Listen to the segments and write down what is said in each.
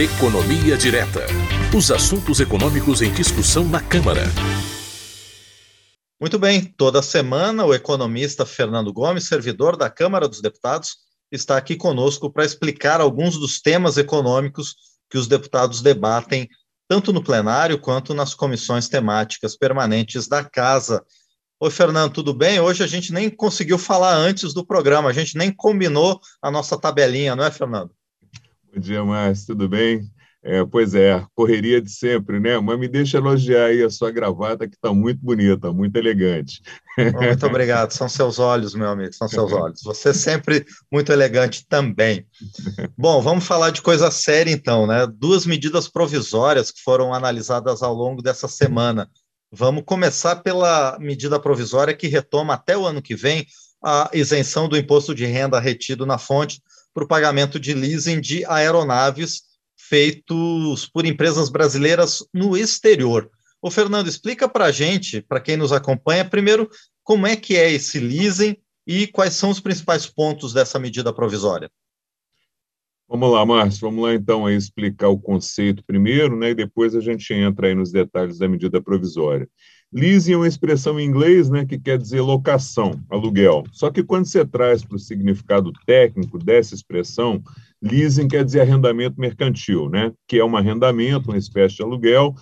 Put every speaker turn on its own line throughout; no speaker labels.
Economia Direta. Os assuntos econômicos em discussão na Câmara.
Muito bem, toda semana o economista Fernando Gomes, servidor da Câmara dos Deputados, está aqui conosco para explicar alguns dos temas econômicos que os deputados debatem tanto no plenário quanto nas comissões temáticas permanentes da casa. Oi, Fernando, tudo bem? Hoje a gente nem conseguiu falar antes do programa, a gente nem combinou a nossa tabelinha, não é, Fernando?
Bom dia, Márcio, tudo bem? É, pois é, correria de sempre, né? Mas me deixa elogiar aí a sua gravata, que está muito bonita, muito elegante.
Muito obrigado, são seus olhos, meu amigo, são seus olhos. Você é sempre muito elegante também. Bom, vamos falar de coisa séria então, né? Duas medidas provisórias que foram analisadas ao longo dessa semana. Vamos começar pela medida provisória que retoma até o ano que vem a isenção do imposto de renda retido na fonte para o pagamento de leasing de aeronaves feitos por empresas brasileiras no exterior. O Fernando, explica para a gente, para quem nos acompanha, primeiro, como é que é esse leasing e quais são os principais pontos dessa medida provisória.
Vamos lá, Márcio, vamos lá então aí explicar o conceito primeiro, né, e depois a gente entra aí nos detalhes da medida provisória. Leasing é uma expressão em inglês, né, que quer dizer locação, aluguel. Só que quando você traz para o significado técnico dessa expressão, leasing quer dizer arrendamento mercantil, né, que é um arrendamento, uma espécie de aluguel,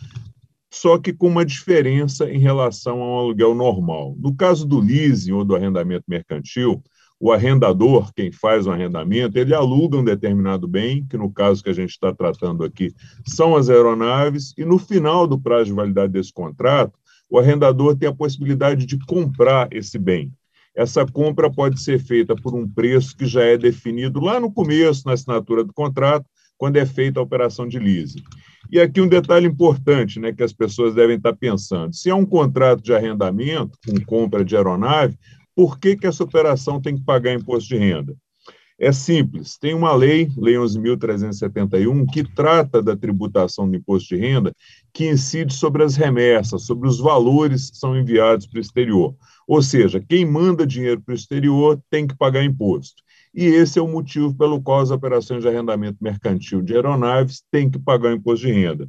só que com uma diferença em relação a um aluguel normal. No caso do leasing ou do arrendamento mercantil, o arrendador, quem faz o arrendamento, ele aluga um determinado bem, que no caso que a gente está tratando aqui são as aeronaves, e no final do prazo de validade desse contrato, o arrendador tem a possibilidade de comprar esse bem. Essa compra pode ser feita por um preço que já é definido lá no começo, na assinatura do contrato, quando é feita a operação de leasing. E aqui um detalhe importante né, que as pessoas devem estar pensando: se é um contrato de arrendamento, com compra de aeronave, por que, que essa operação tem que pagar imposto de renda? É simples, tem uma lei, Lei 11.371, que trata da tributação do imposto de renda, que incide sobre as remessas, sobre os valores que são enviados para o exterior. Ou seja, quem manda dinheiro para o exterior tem que pagar imposto. E esse é o motivo pelo qual as operações de arrendamento mercantil de aeronaves têm que pagar imposto de renda.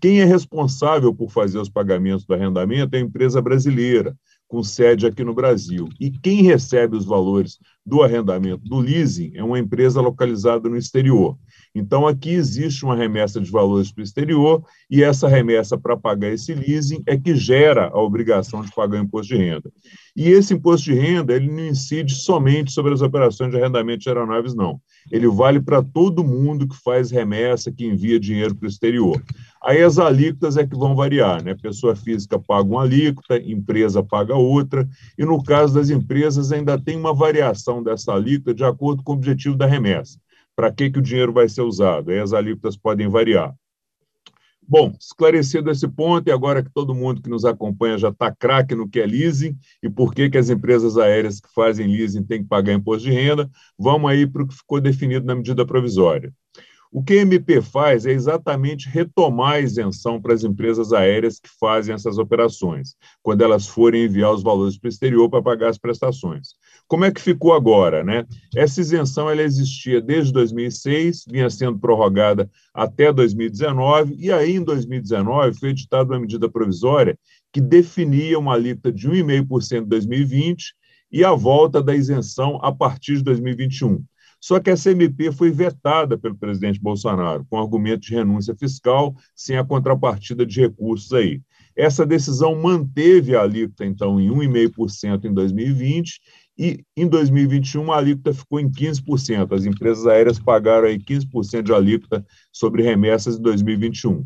Quem é responsável por fazer os pagamentos do arrendamento é a empresa brasileira, com sede aqui no Brasil. E quem recebe os valores do arrendamento do leasing é uma empresa localizada no exterior. Então, aqui existe uma remessa de valores para o exterior e essa remessa para pagar esse leasing é que gera a obrigação de pagar o imposto de renda. E esse imposto de renda, ele não incide somente sobre as operações de arrendamento de aeronaves, não. Ele vale para todo mundo que faz remessa, que envia dinheiro para o exterior. Aí as alíquotas é que vão variar, né? Pessoa física paga uma alíquota, empresa paga outra, e no caso das empresas ainda tem uma variação dessa alíquota de acordo com o objetivo da remessa. Para que, que o dinheiro vai ser usado? Aí as alíquotas podem variar. Bom, esclarecido esse ponto, e agora que todo mundo que nos acompanha já está craque no que é leasing e por que, que as empresas aéreas que fazem leasing têm que pagar imposto de renda, vamos aí para o que ficou definido na medida provisória. O que a MP faz é exatamente retomar a isenção para as empresas aéreas que fazem essas operações, quando elas forem enviar os valores para o exterior para pagar as prestações. Como é que ficou agora? Né? Essa isenção ela existia desde 2006, vinha sendo prorrogada até 2019, e aí em 2019 foi editada uma medida provisória que definia uma alíquota de 1,5% em 2020 e a volta da isenção a partir de 2021. Só que essa MP foi vetada pelo presidente Bolsonaro, com argumento de renúncia fiscal, sem a contrapartida de recursos aí. Essa decisão manteve a alíquota, então, em 1,5% em 2020 e em 2021 a alíquota ficou em 15%. As empresas aéreas pagaram aí 15% de alíquota sobre remessas em 2021.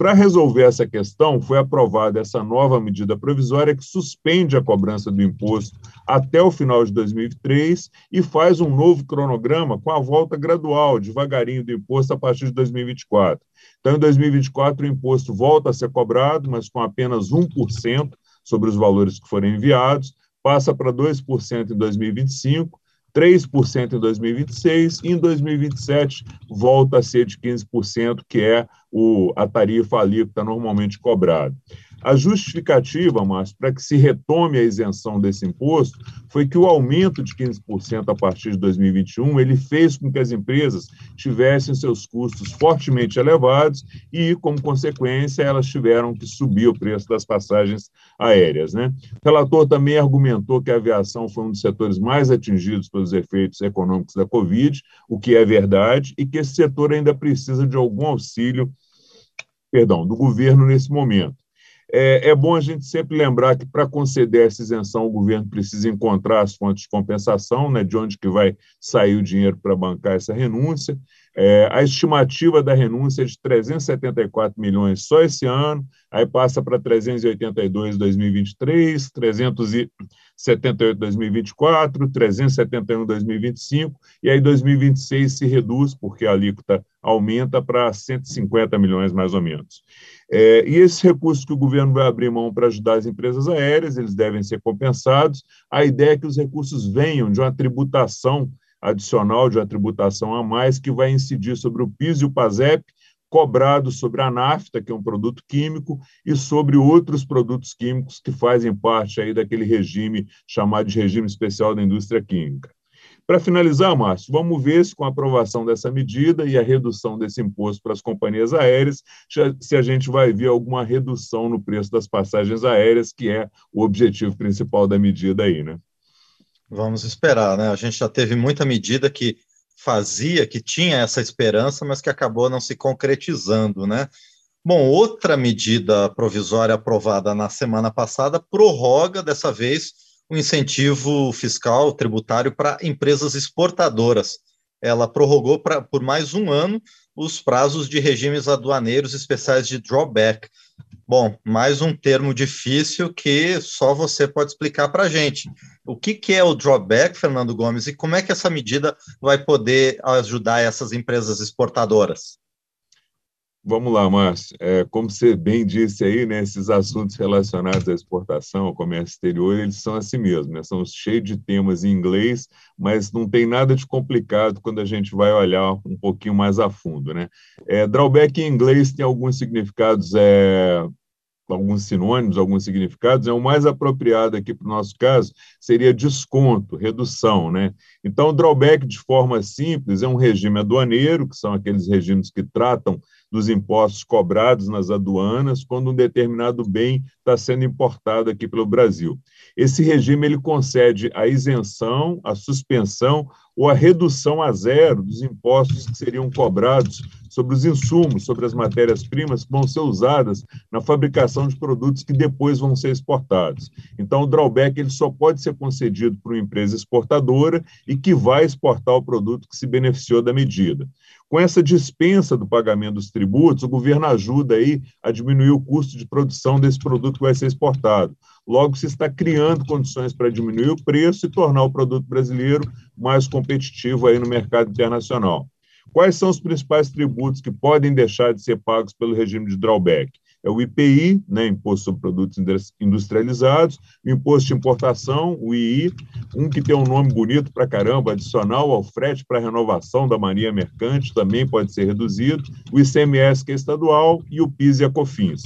Para resolver essa questão, foi aprovada essa nova medida provisória que suspende a cobrança do imposto até o final de 2023 e faz um novo cronograma com a volta gradual, devagarinho, do imposto a partir de 2024. Então, em 2024, o imposto volta a ser cobrado, mas com apenas 1% sobre os valores que forem enviados, passa para 2% em 2025 3% em 2026 e em 2027 volta a ser de 15%, que é o, a tarifa alíquota normalmente cobrada. A justificativa, Márcio, para que se retome a isenção desse imposto foi que o aumento de 15% a partir de 2021 ele fez com que as empresas tivessem seus custos fortemente elevados e, como consequência, elas tiveram que subir o preço das passagens aéreas. Né? O relator também argumentou que a aviação foi um dos setores mais atingidos pelos efeitos econômicos da Covid, o que é verdade, e que esse setor ainda precisa de algum auxílio perdão, do governo nesse momento. É, é bom a gente sempre lembrar que, para conceder essa isenção, o governo precisa encontrar as fontes de compensação, né, de onde que vai sair o dinheiro para bancar essa renúncia. É, a estimativa da renúncia é de 374 milhões só esse ano, aí passa para 382 em 2023, 300 e 78 2024, 371 2025 e aí 2026 se reduz porque a alíquota aumenta para 150 milhões mais ou menos. É, e esses recursos que o governo vai abrir mão para ajudar as empresas aéreas, eles devem ser compensados. A ideia é que os recursos venham de uma tributação adicional, de uma tributação a mais que vai incidir sobre o PIS e o PASEP, cobrado sobre a nafta, que é um produto químico, e sobre outros produtos químicos que fazem parte aí daquele regime chamado de regime especial da indústria química. Para finalizar, Márcio, vamos ver se com a aprovação dessa medida e a redução desse imposto para as companhias aéreas, se a gente vai ver alguma redução no preço das passagens aéreas, que é o objetivo principal da medida aí, né?
Vamos esperar, né? A gente já teve muita medida que fazia, que tinha essa esperança, mas que acabou não se concretizando, né? Bom, outra medida provisória aprovada na semana passada prorroga, dessa vez, o incentivo fiscal tributário para empresas exportadoras. Ela prorrogou pra, por mais um ano os prazos de regimes aduaneiros especiais de drawback. Bom, mais um termo difícil que só você pode explicar para a gente. O que, que é o drawback, Fernando Gomes, e como é que essa medida vai poder ajudar essas empresas exportadoras?
Vamos lá, Márcio. É, como você bem disse aí, né, esses assuntos relacionados à exportação, ao comércio exterior, eles são assim mesmo, né, são cheios de temas em inglês, mas não tem nada de complicado quando a gente vai olhar um pouquinho mais a fundo. Né? É, drawback em inglês tem alguns significados é, alguns sinônimos, alguns significados, é o mais apropriado aqui para o nosso caso seria desconto, redução, né? Então, o drawback de forma simples é um regime aduaneiro, que são aqueles regimes que tratam dos impostos cobrados nas aduanas quando um determinado bem está sendo importado aqui pelo Brasil. Esse regime ele concede a isenção, a suspensão ou a redução a zero dos impostos que seriam cobrados sobre os insumos, sobre as matérias-primas que vão ser usadas na fabricação de produtos que depois vão ser exportados. Então, o drawback ele só pode ser concedido para uma empresa exportadora e que vai exportar o produto que se beneficiou da medida. Com essa dispensa do pagamento dos tributos, o governo ajuda aí a diminuir o custo de produção desse produto que vai ser exportado. Logo, se está criando condições para diminuir o preço e tornar o produto brasileiro mais competitivo aí no mercado internacional. Quais são os principais tributos que podem deixar de ser pagos pelo regime de drawback? É o IPI, né, Imposto sobre Produtos Industrializados, o Imposto de Importação, o II, um que tem um nome bonito para caramba, adicional ao frete para renovação da marinha mercante, também pode ser reduzido, o ICMS, que é estadual, e o PIS e a COFINS.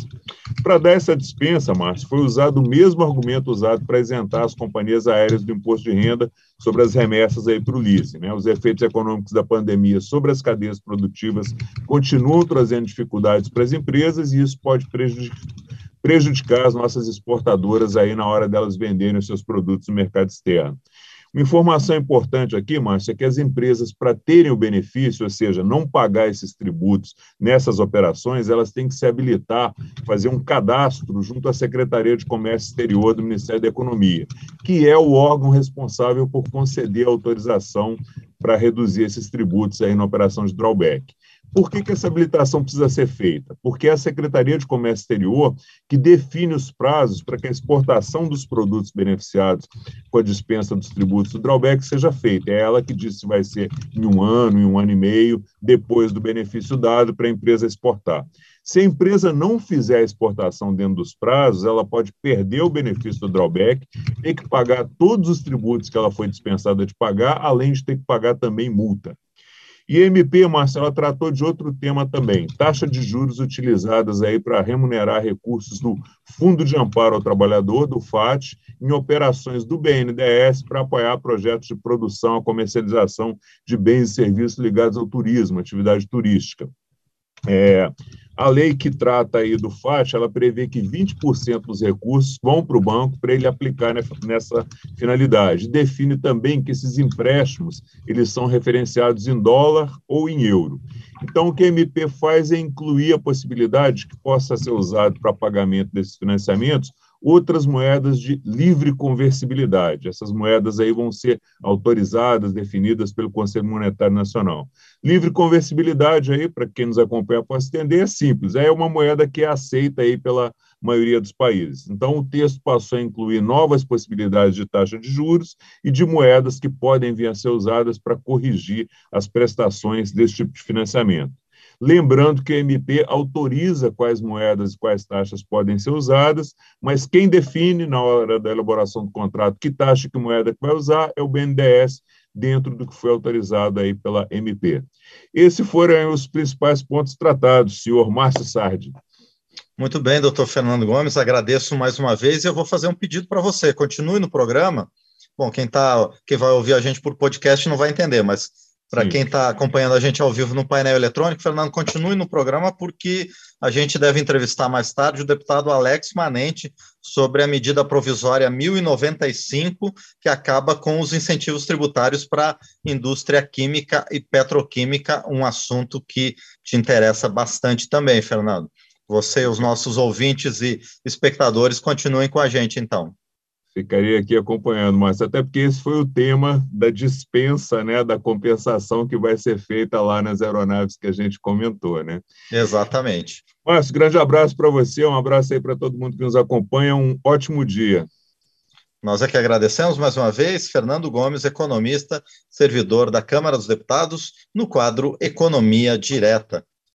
Para dar essa dispensa, Márcio, foi usado o mesmo argumento usado para isentar as companhias aéreas do imposto de renda sobre as remessas aí para o leasing. Né? Os efeitos econômicos da pandemia sobre as cadeias produtivas continuam trazendo dificuldades para as empresas e isso pode prejudicar as nossas exportadoras aí na hora delas venderem os seus produtos no mercado externo. Uma informação importante aqui, Márcio, é que as empresas, para terem o benefício, ou seja, não pagar esses tributos nessas operações, elas têm que se habilitar, fazer um cadastro junto à Secretaria de Comércio Exterior do Ministério da Economia, que é o órgão responsável por conceder autorização para reduzir esses tributos aí na operação de drawback. Por que, que essa habilitação precisa ser feita? Porque é a Secretaria de Comércio Exterior que define os prazos para que a exportação dos produtos beneficiados com a dispensa dos tributos do drawback seja feita. É ela que diz se vai ser em um ano, em um ano e meio, depois do benefício dado para a empresa exportar. Se a empresa não fizer a exportação dentro dos prazos, ela pode perder o benefício do drawback, ter que pagar todos os tributos que ela foi dispensada de pagar, além de ter que pagar também multa. E a MP, Marcelo, tratou de outro tema também, taxa de juros utilizadas aí para remunerar recursos do Fundo de Amparo ao Trabalhador, do FAT, em operações do BNDES para apoiar projetos de produção, a comercialização de bens e serviços ligados ao turismo, atividade turística. É, a lei que trata aí do FAT, ela prevê que 20% dos recursos vão para o banco para ele aplicar nessa finalidade. Define também que esses empréstimos, eles são referenciados em dólar ou em euro. Então, o que a MP faz é incluir a possibilidade que possa ser usado para pagamento desses financiamentos outras moedas de livre conversibilidade. Essas moedas aí vão ser autorizadas, definidas pelo Conselho Monetário Nacional. Livre conversibilidade aí, para quem nos acompanha possa entender, é simples, é uma moeda que é aceita aí pela maioria dos países. Então, o texto passou a incluir novas possibilidades de taxa de juros e de moedas que podem vir a ser usadas para corrigir as prestações desse tipo de financiamento. Lembrando que a MP autoriza quais moedas e quais taxas podem ser usadas, mas quem define na hora da elaboração do contrato que taxa que moeda que vai usar é o BNDES, dentro do que foi autorizado aí pela MP. Esses foram os principais pontos tratados, senhor Márcio Sardi.
Muito bem, doutor Fernando Gomes, agradeço mais uma vez e eu vou fazer um pedido para você. Continue no programa. Bom, quem, tá, quem vai ouvir a gente por podcast não vai entender, mas para quem está acompanhando a gente ao vivo no painel eletrônico, Fernando, continue no programa, porque a gente deve entrevistar mais tarde o deputado Alex Manente sobre a medida provisória 1095, que acaba com os incentivos tributários para a indústria química e petroquímica, um assunto que te interessa bastante também, Fernando. Você e os nossos ouvintes e espectadores continuem com a gente, então
ficaria aqui acompanhando, mas até porque esse foi o tema da dispensa, né, da compensação que vai ser feita lá nas aeronaves que a gente comentou, né?
Exatamente.
Márcio, grande abraço para você, um abraço aí para todo mundo que nos acompanha, um ótimo dia.
Nós é que agradecemos mais uma vez, Fernando Gomes, economista, servidor da Câmara dos Deputados, no quadro Economia Direta.